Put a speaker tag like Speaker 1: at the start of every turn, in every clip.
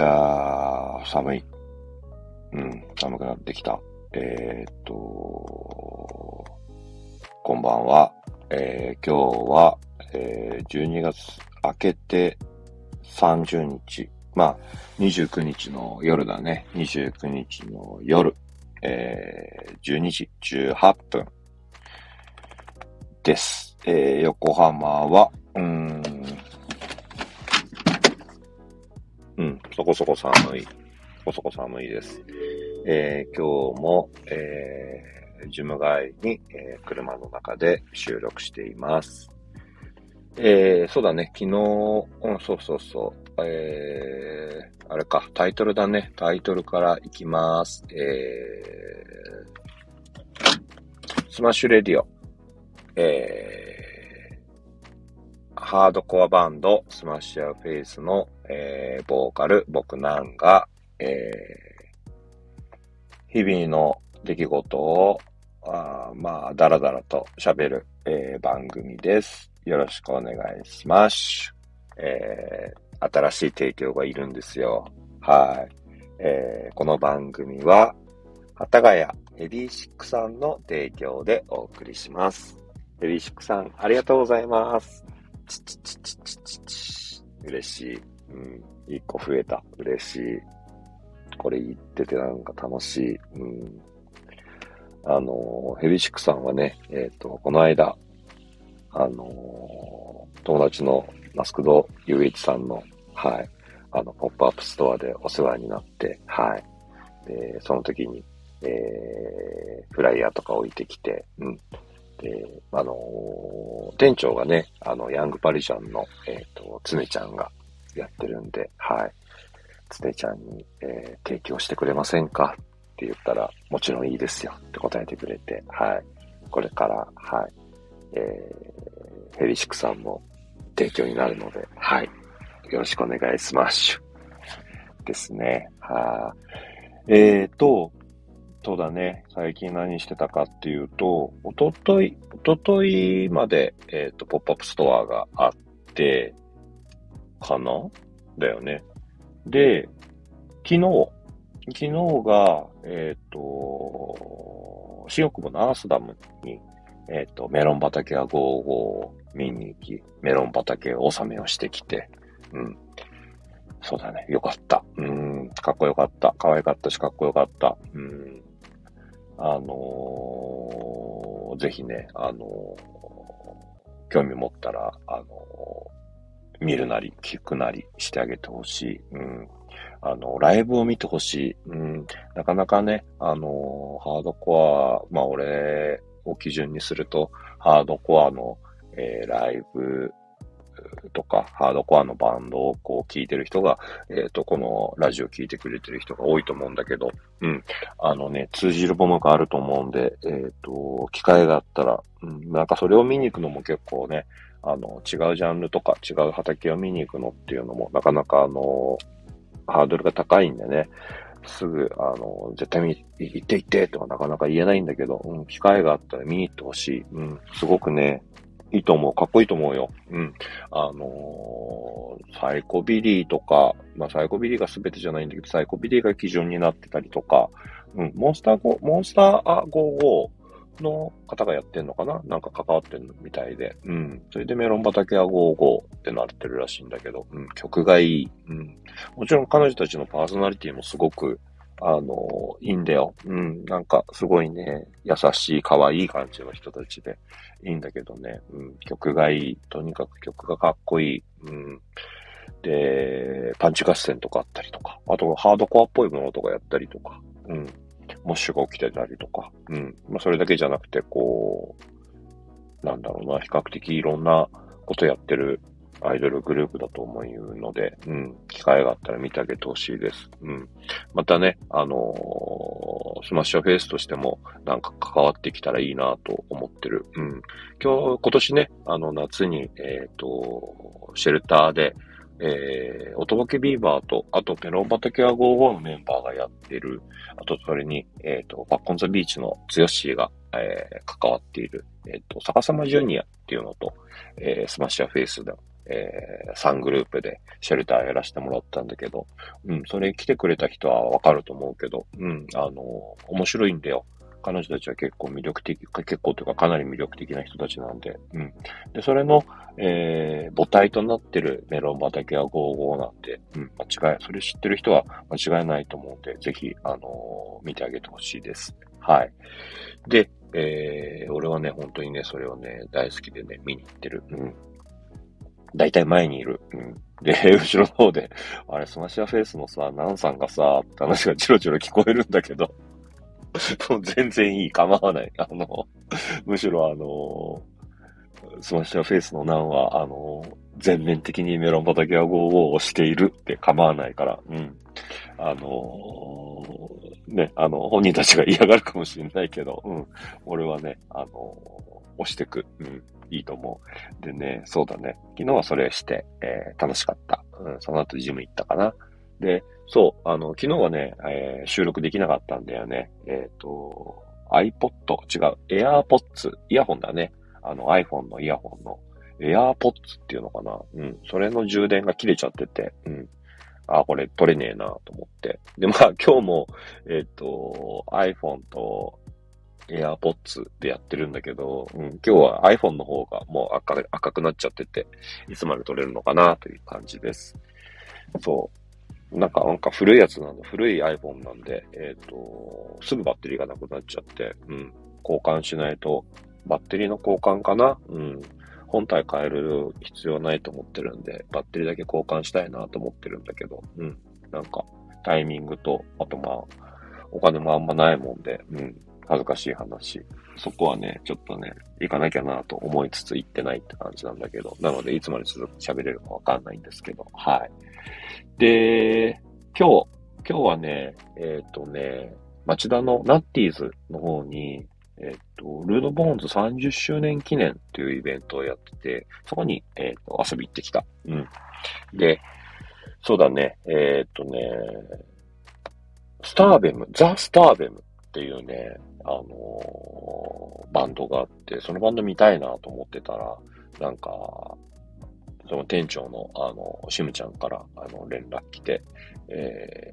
Speaker 1: やー、寒い。うん、寒くなってきた。えー、っと、こんばんは。えー、今日は、えー、12月明けて30日。まあ、29日の夜だね。29日の夜。えー、12時18分です。えー、横浜は、うん、そこそこ寒い。そこそこ寒いです。えー、今日も、えー、ジム帰りに、えー、車の中で収録しています。えー、そうだね、昨日、うん、そうそうそう、えー、あれか、タイトルだね、タイトルからいきます。えー、スマッシュレディオ、えー、ハードコアバンド、スマッシュユアフェイスの、えー、ボーカル、僕なんが、えー、日々の出来事を、あまあ、だらだらと喋る、えー、番組です。よろしくお願いします。えー、新しい提供がいるんですよ。はい。えー、この番組は、幡ヶ谷ヘビーシックさんの提供でお送りします。Heavy Sickさん、ありがとうございます。ちちちちちちち。嬉しい。うん。一個増えた。嬉しい。これ言っててなんか楽しい。うん。あの、 Heavy Sickさんはね、えっ、ー、と、この間、あの、友達のマスクドユーイチさんの、はい、あの、ポップアップストアでお世話になって、はい。で、その時に、えー、フライヤーとか置いてきて、うん。で、あのー、店長がね、あの、ヤングパリジャンの、えっ、ー、と、つねちゃんがやってるんで、はい。つねちゃんに、えー、提供してくれませんか？って言ったら、もちろんいいですよって答えてくれて、はい。これから、はい。えー、ヘリシクさんも提供になるので、はい。よろしくお願いします。ですね。はい。えーと、そうだね。最近何してたかっていうと、おととい、おとといまで、えっ、ー、と、ポップアップストアがあって、かな？だよね。で、昨日、昨日が、えっ、ー、と、新大久保の Earthdom に、えっ、ー、と、メロン畑 a go goを見に行き、メロン畑納めをしてきて、うん。そうだね。よかった。うん。かっこよかった。可愛かったし、かっこよかった。うん。あのー、ぜひね、あのー、興味持ったら、あのー、見るなり、聞くなりしてあげてほしい。うん。あの、ライブを見てほしい。うん。なかなかね、あのハードコア、まあ俺を基準にすると、ハードコアの、え、ライブとか、ハードコアのバンドをこう聴いてる人が、えっ、ー、と、このラジオ聴いてくれてる人が多いと思うんだけど、うん。あのね、通じるものがあると思うんで、えっ、ー、と、機会があったら、うん、なんかそれを見に行くのも結構ね、あの、違うジャンルとか違う畑を見に行くのっていうのも、なかなかあの、ハードルが高いんでね、すぐ、あの、絶対見、行って行ってとかなかなか言えないんだけど、うん、機会があったら見に行ってほしい。うん、すごくね、いいと思う。かっこいいと思うよ。うん。あのー、サイコビリーとか、まあサイコビリーが全てじゃないんだけど、サイコビリーが基準になってたりとか、うん、モンスターゴ、モンスター55の方がやってんのかな？なんか関わってんのみたいで。うん。それでメロン畑は55ってなってるらしいんだけど、うん、曲がいい。うん。もちろん彼女たちのパーソナリティもすごく、あの、いいんだよ。うん、なんか、すごいね、優しい、可愛い感じの人たちで、いいんだけどね、うん、曲がいい。とにかく曲がかっこいい。うん。で、パンチ合戦とかあったりとか、あと、ハードコアっぽいものとかやったりとか、うん。モッシュが起きてたりとか、うん。まあ、それだけじゃなくて、こう、なんだろうな、比較的いろんなことやってるアイドルグループだと思うので、うん、機会があったら見てあげてほしいです。うん。またね、あのー、スマッシュフェイスとしてもなんか関わってきたらいいなと思ってる。うん。今日、今年ね、あの夏に、えっ、ー、と、シェルターで、えー、おとぼけビーバーと、あとペロンバタケア55のメンバーがやってる、あとそれに、えっ、ー、と、バッコンザビーチのツヨシーが、えー、関わっている、えっ、ー、と、逆さまジュニアっていうのと、えー、スマッシャーフェイスで、えー、3グループでシェルターやらせてもらったんだけど、うん、それ来てくれた人はわかると思うけど、うん、あの、面白いんだよ。彼女たちは結構魅力的、結構というかかなり魅力的な人たちなんで、うん。で、それの、えー、母体となってるメロン畑は55なんで、うん、間違い、それ知ってる人は間違いないと思うんで、ぜひ、あのー、見てあげてほしいです。はい。で、えー、俺はね、本当にね、それをね、大好きでね、見に行ってる。うん。大体前にいる。うん。で、後ろの方で、あれ、 Smash Your Faceのさ、ナンさんがさ、って話がチロチロ聞こえるんだけど、もう全然いい、構わない。あの、むしろあの、スマッシャーフェイスのナンは、あの、全面的にメロン畑 a go goをしているって構わないから、うん。あの、ね、あの、本人たちが嫌がるかもしれないけど、うん。俺はね、あの、押してく。うん。いいと思う。でね、そうだね。昨日はそれして、えー、楽しかった。うん。その後ジム行ったかな。で、そう、あの、昨日はね、えー、収録できなかったんだよね。えっ、ー、と、iPod、違う、AirPods、イヤホンだね。あの iPhone のイヤホンの AirPods っていうのかな。うん。それの充電が切れちゃってて、うん。あ、これ取れねえなと思って。で、まあ今日も、えっ、ー、と、iPhone と AirPods でやってるんだけど、うん、今日は iPhone の方がもう赤赤くなっちゃってて、いつまで取れるのかなという感じです。そう。なんか、なんか古いやつなんだ。古い iPhone なんで、えっ、ー、と、すぐバッテリーがなくなっちゃって、うん、交換しないと、バッテリーの交換かな？うん。本体変える必要ないと思ってるんで、バッテリーだけ交換したいなと思ってるんだけど、うん。なんか、タイミングと、あとまあ、お金もあんまないもんで、うん。恥ずかしい話。そこはね、ちょっとね、行かなきゃなと思いつつ行ってないって感じなんだけど、なので、いつまで続く喋れるかわかんないんですけど、はい。で、今日、今日はね、えっ、ー、とね、町田のナッティーズの方に、えっ、と、ルードボーンズ30周年記念っていうイベントをやってて、そこに、えっ、と、遊び行ってきた。うん。で、そうだね、えっ、とね、スターベム、ザ・スターベムっていうね、あのー、バンドがあって、そのバンド見たいなと思ってたら、なんか、その店長の、あの、シムちゃんから、あの、連絡来て、え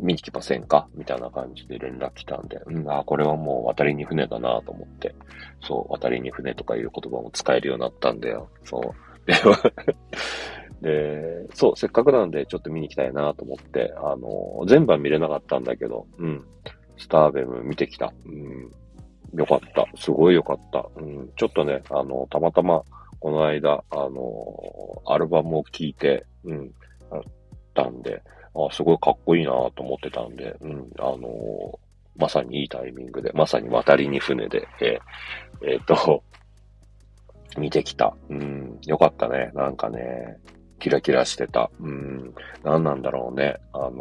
Speaker 1: 見に来ませんか？みたいな感じで連絡来たんで、うん、あ、これはもう渡りに船だなと思って、そう、渡りに船とかいう言葉も使えるようになったんだよ。そう。で、そう、せっかくなんでちょっと見に行きたいなと思って、あの、全部は見れなかったんだけど、うん、スターベム見てきた。うん、よかった。すごいよかった。うん、ちょっとね、あの、たまたま、この間、あの、アルバムを聴いて、うん、あったんで、あすごいかっこいいなと思ってたんで、うん、あの、まさにいいタイミングで、まさに渡りに船で、えー、えー、っと、見てきた。うん、よかったね。なんかね、キラキラしてた。うん、何なんだろうね。あのー、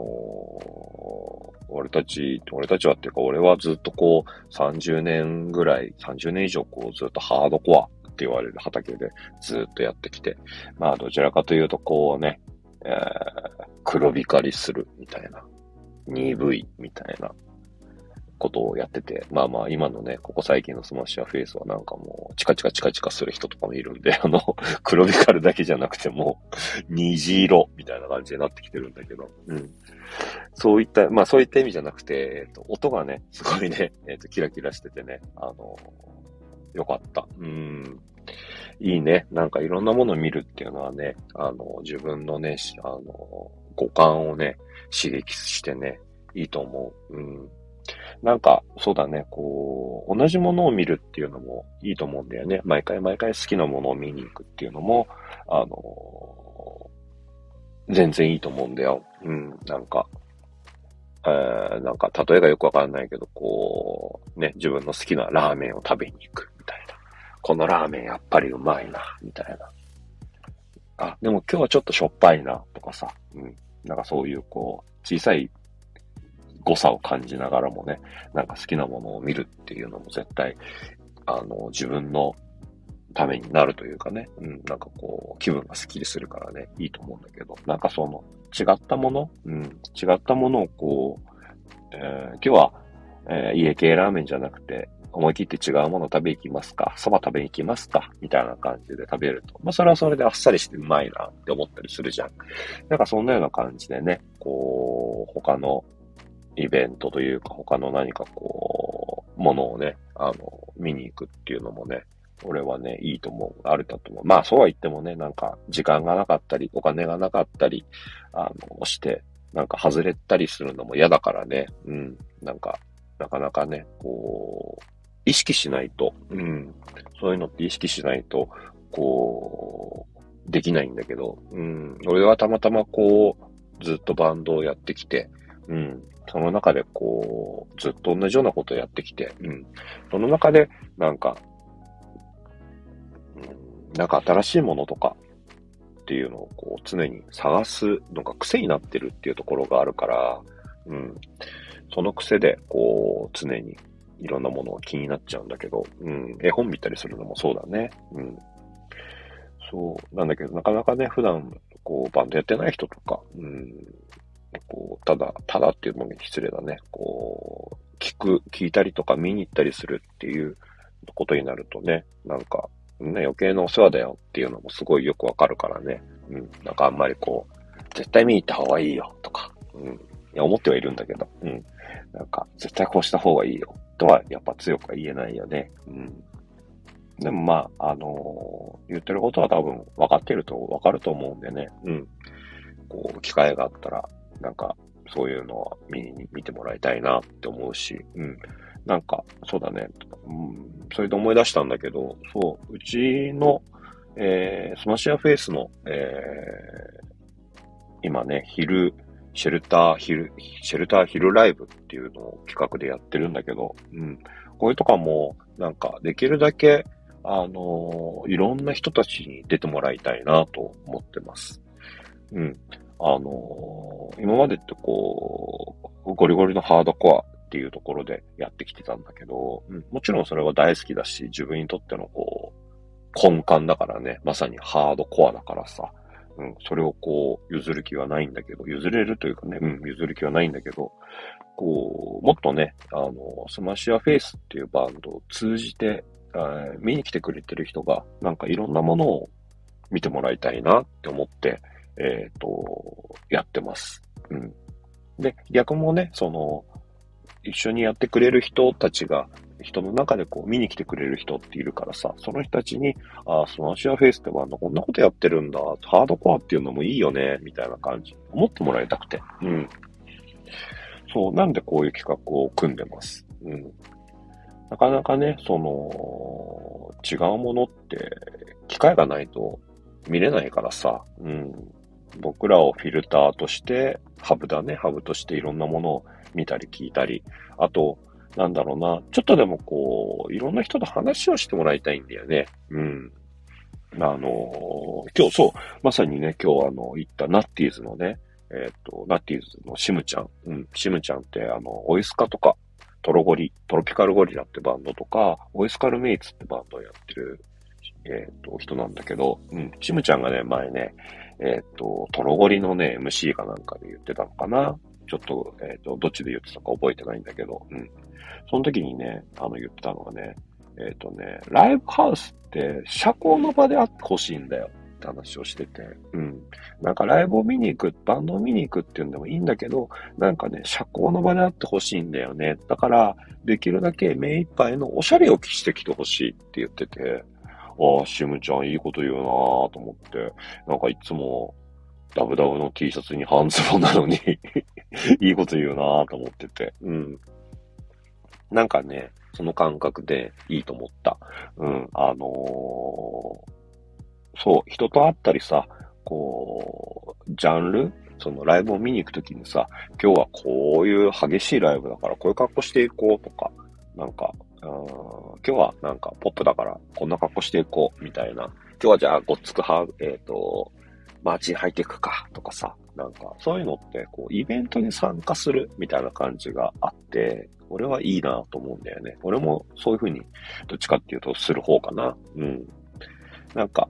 Speaker 1: 俺たち、俺たちはっていうか、俺はずっとこう、30年ぐらい、30年以上こう、ずっとハードコアって言われる畑でずっとやってきて、まあどちらかというとこうね、えー、黒光りするみたいな、2V みたいなことをやってて、まあまあ今のね、ここ最近の Smash Your Face はなんかもうチカチカチカチカする人とかもいるんで、あの、黒光るだけじゃなくても虹色みたいな感じになってきてるんだけど、うん。そういった、まあそういった意味じゃなくて、えっ、と、音がね、すごいね、えっ、と、キラキラしててね、あの、よかった。うん。いいね。なんかいろんなものを見るっていうのはね、あの、自分のね、あの、五感をね、刺激してね、いいと思う。うん。なんか、そうだね、こう、同じものを見るっていうのもいいと思うんだよね。毎回毎回好きなものを見に行くっていうのも、あの全然いいと思うんだよ。うん、なんか、えー、なんか、例えがよくわかんないけど、こう、ね、自分の好きなラーメンを食べに行くみたいな。このラーメンやっぱりうまいな、みたいな。あ、でも今日はちょっとしょっぱいな、とかさ。うん。なんかそういうこう、小さい誤差を感じながらもね、なんか好きなものを見るっていうのも絶対、あの、自分のためになるというかね、うん、なんかこう、気分がスッキリするからね、いいと思うんだけど、なんかその、違ったもの、うん、違ったものをこう、えー、今日は、えー、家系ラーメンじゃなくて、思い切って違うもの食べ行きますか蕎麦食べに行きますかみたいな感じで食べると。まあ、それはそれであっさりしてうまいなって思ったりするじゃん。なんかそんなような感じでね、こう、他のイベントというか、他の何かこう、ものをね、あの、見に行くっていうのもね、俺はね、いいと思う。あるだと思う。まあ、そうは言ってもね、なんか、時間がなかったり、お金がなかったり、あの、して、なんか外れたりするのも嫌だからね。うん。なんか、なかなかね、こう、意識しないと、うん。そういうのって意識しないと、こう、できないんだけど、うん。俺はたまたまこう、ずっとバンドをやってきて、うん。その中でこう、ずっと同じようなことをやってきて、うん。その中で、なんか、うん、なんか新しいものとかっていうのをこう常に探すのが癖になってるっていうところがあるから、うん。その癖で、こう、常にいろんなものが気になっちゃうんだけど、うん。絵本見たりするのもそうだね。うん。そう。なんだけど、なかなかね、普段、こう、バンドやってない人とか、うん。こう、ただ、ただっていうのに失礼だね。こう、聞く、聞いたりとか見に行ったりするっていうことになるとね、なんか、ね、余計なお世話だよっていうのもすごいよくわかるからね。うん。なんかあんまりこう、絶対見に行った方がいいよとか、うん。いや、思ってはいるんだけど、うん。なんか、絶対こうした方がいいよとは、やっぱ強くは言えないよね。うん。でもまあ、あのー、言ってることは多分分かってると分かると思うんでね。うん。こう、機会があったら、なんか、そういうのは見に、見てもらいたいなって思うし、うん。なんか、そうだね。うん、それで思い出したんだけど、そう、うちの、えー、 Smash Your Face の、えー、今ね、昼、シェルター昼、シェルター昼ライブっていうのを企画でやってるんだけど、うん。これとかも、なんか、できるだけ、あのー、いろんな人たちに出てもらいたいなと思ってます。うん。あのー、今までってこう、ゴリゴリのハードコアっていうところでやってきてたんだけど、うん、もちろんそれは大好きだし、自分にとってのこう、根幹だからね、まさにハードコアだからさ、うん、それをこう、譲る気はないんだけど、譲れるというかね、うん、譲る気はないんだけど、こう、もっとね、あの、 Smash Your Faceっていうバンドを通じて、見に来てくれてる人が、なんかいろんなものを見てもらいたいなって思って、えっ、ー、と、やってます。うん。で、逆もね、その、一緒にやってくれる人たちが、人の中でこう見に来てくれる人っているからさ、その人たちに、ああ、 Smash Your Faceってバンドこんなことやってるんだ、ハードコアっていうのもいいよね、みたいな感じ、思ってもらいたくて。うん。そう、なんでこういう企画を組んでます。うん。なかなかね、その、違うものって、機会がないと見れないからさ、うん。僕らをフィルターとして、ハブだね、ハブとしていろんなものを見たり聞いたり、あと、なんだろうな、ちょっとでもこう、いろんな人と話をしてもらいたいんだよね。うん。あの今日そう、まさにね、今日あの、行ったナッティーズのね、えっ、ー、と、ナッティーズのシムちゃん。うん、シムちゃんってあの、オイスカとか、トロゴリ、トロピカルゴリラってバンドとか、オイスカルメイツってバンドをやってる、えっ、ー、と、人なんだけど、うん、シムちゃんがね、前ね、えっ、ー、と、トロゴリのね、MC かなんかで言ってたのかな。ちょっと、えっ、ー、と、どっちで言ってたか覚えてないんだけど、うん。その時にね、あの、言ってたのがね、えっ、ー、とね、ライブハウスって社交の場であってほしいんだよって話をしてて、うん。なんかライブを見に行く、バンドを見に行くっていうんでもいいんだけど、なんかね、社交の場であってほしいんだよね。だから、できるだけ目いっぱいのおしゃれを着してきてほしいって言ってて、ああ、シムちゃんいいこと言うなぁと思って、なんかいつもダブダブの T シャツに半ズボンなのに いいこと言うなぁと思ってて。うん。なんかね、その感覚でいいと思った。うん。あのー、そう、人と会ったりさ、こう、ジャンル？そのライブを見に行くときにさ、今日はこういう激しいライブだからこういう格好していこうとか、なんか、うん今日はなんかポップだからこんな格好していこうみたいな。今日はじゃあごっつくは、えっ、ー、と、マーチ履いていくかとかさ、なんかそういうのってこうイベントに参加するみたいな感じがあって、俺はいいなと思うんだよね。俺もそういう風にどっちかっていうとする方かな。うん。なんか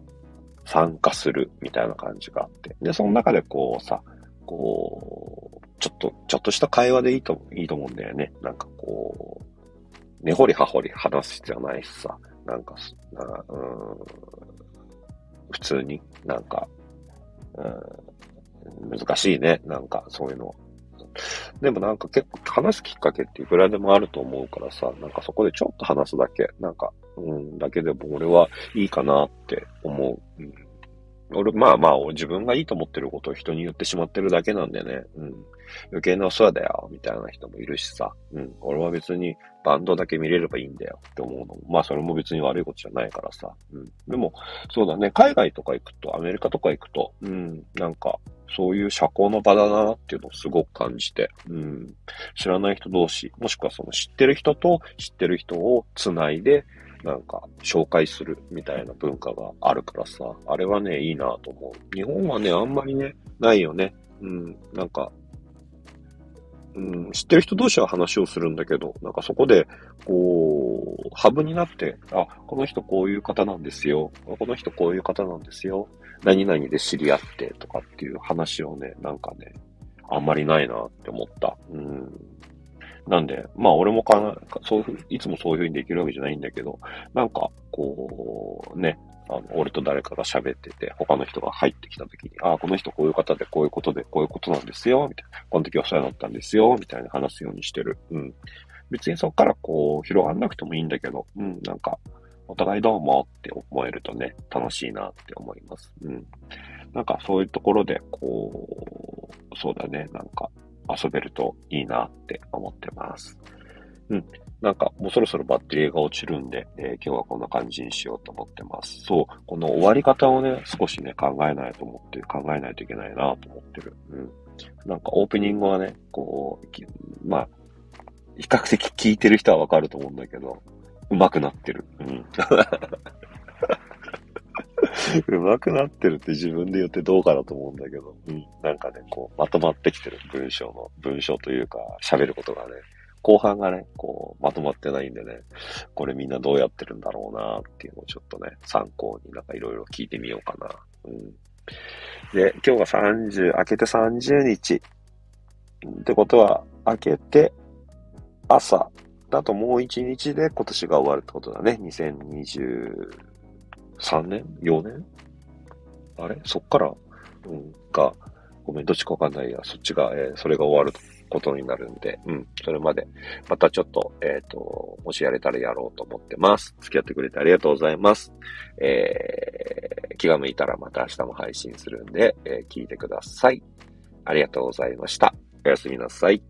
Speaker 1: 参加するみたいな感じがあって。で、その中でこうさ、こう、ちょっと、ちょっとした会話でいいと、いいと思うんだよね。なんかこう、根掘り葉掘り話す必要ないしさ、なんか、うん、普通になんか、うん、難しいね、なんかそういうの。でもなんか結構話すきっかけっていくらでもあると思うからさ、なんかそこでちょっと話すだけ、なんか、うん、だけでも俺はいいかなって思う。うん、俺、まあまあ、自分がいいと思ってることを人に言ってしまってるだけなんでね。うん。余計なお世話だよ、みたいな人もいるしさ。うん。俺は別にバンドだけ見れればいいんだよって思うのも。まあそれも別に悪いことじゃないからさ。うん。でも、そうだね。海外とか行くと、アメリカとか行くと、うん。なんか、そういう社交の場だなっていうのをすごく感じて、うん。知らない人同士、もしくはその知ってる人と知ってる人を繋いで、なんか、紹介するみたいな文化があるからさ、あれはね、いいなと思う。日本はね、あんまりね、ないよね。うん、なんか、うん、知ってる人同士は話をするんだけど、なんかそこで、こう、ハブになって、あ、この人こういう方なんですよ。この人こういう方なんですよ。何々で知り合ってとかっていう話をね、なんかね、あんまりないなって思った。うん。なんで、まあ俺もかな、そういう、いつもそういうふうにできるわけじゃないんだけど、なんか、こう、ね、あの、俺と誰かが喋ってて、他の人が入ってきた時に、ああ、この人こういう方で、こういうことで、こういうことなんですよ、みたいな。この時はそうやったんですよ、みたいな話すようにしてる。うん。別にそこからこう、広がんなくてもいいんだけど、うん、なんか、お互いどうもって思えるとね、楽しいなって思います。うん。なんかそういうところで、こう、そうだね、なんか、遊べるといいなって思ってます。うん。なんか、もうそろそろバッテリーが落ちるんで、えー、今日はこんな感じにしようと思ってます。そう。この終わり方をね、少しね、考えないと思って、考えないといけないなと思ってる。うん。なんか、オープニングはね、こう、まあ、比較的聞いてる人はわかると思うんだけど、上手くなってる。うん。上手くなってるって自分で言ってどうかなと思うんだけど、うん。なんかね、こう、まとまってきてる文章の、文章というか、喋ることがね、後半がね、こう、まとまってないんでね、これみんなどうやってるんだろうなっていうのをちょっとね、参考になんかいろいろ聞いてみようかな。うん。で、今日が30、明けて30日。ってことは、明けて朝だともう1日で今年が終わるってことだね。3年 ?4 年？あれ？そっから、うん、が、ごめん、どっちかわかんないや。そっちが、えー、それが終わることになるんで、うん、それまで、またちょっと、えっ、ー、と、もしやれたらやろうと思ってます。付き合ってくれてありがとうございます。えー、気が向いたらまた明日も配信するんで、えー、聞いてください。ありがとうございました。おやすみなさい。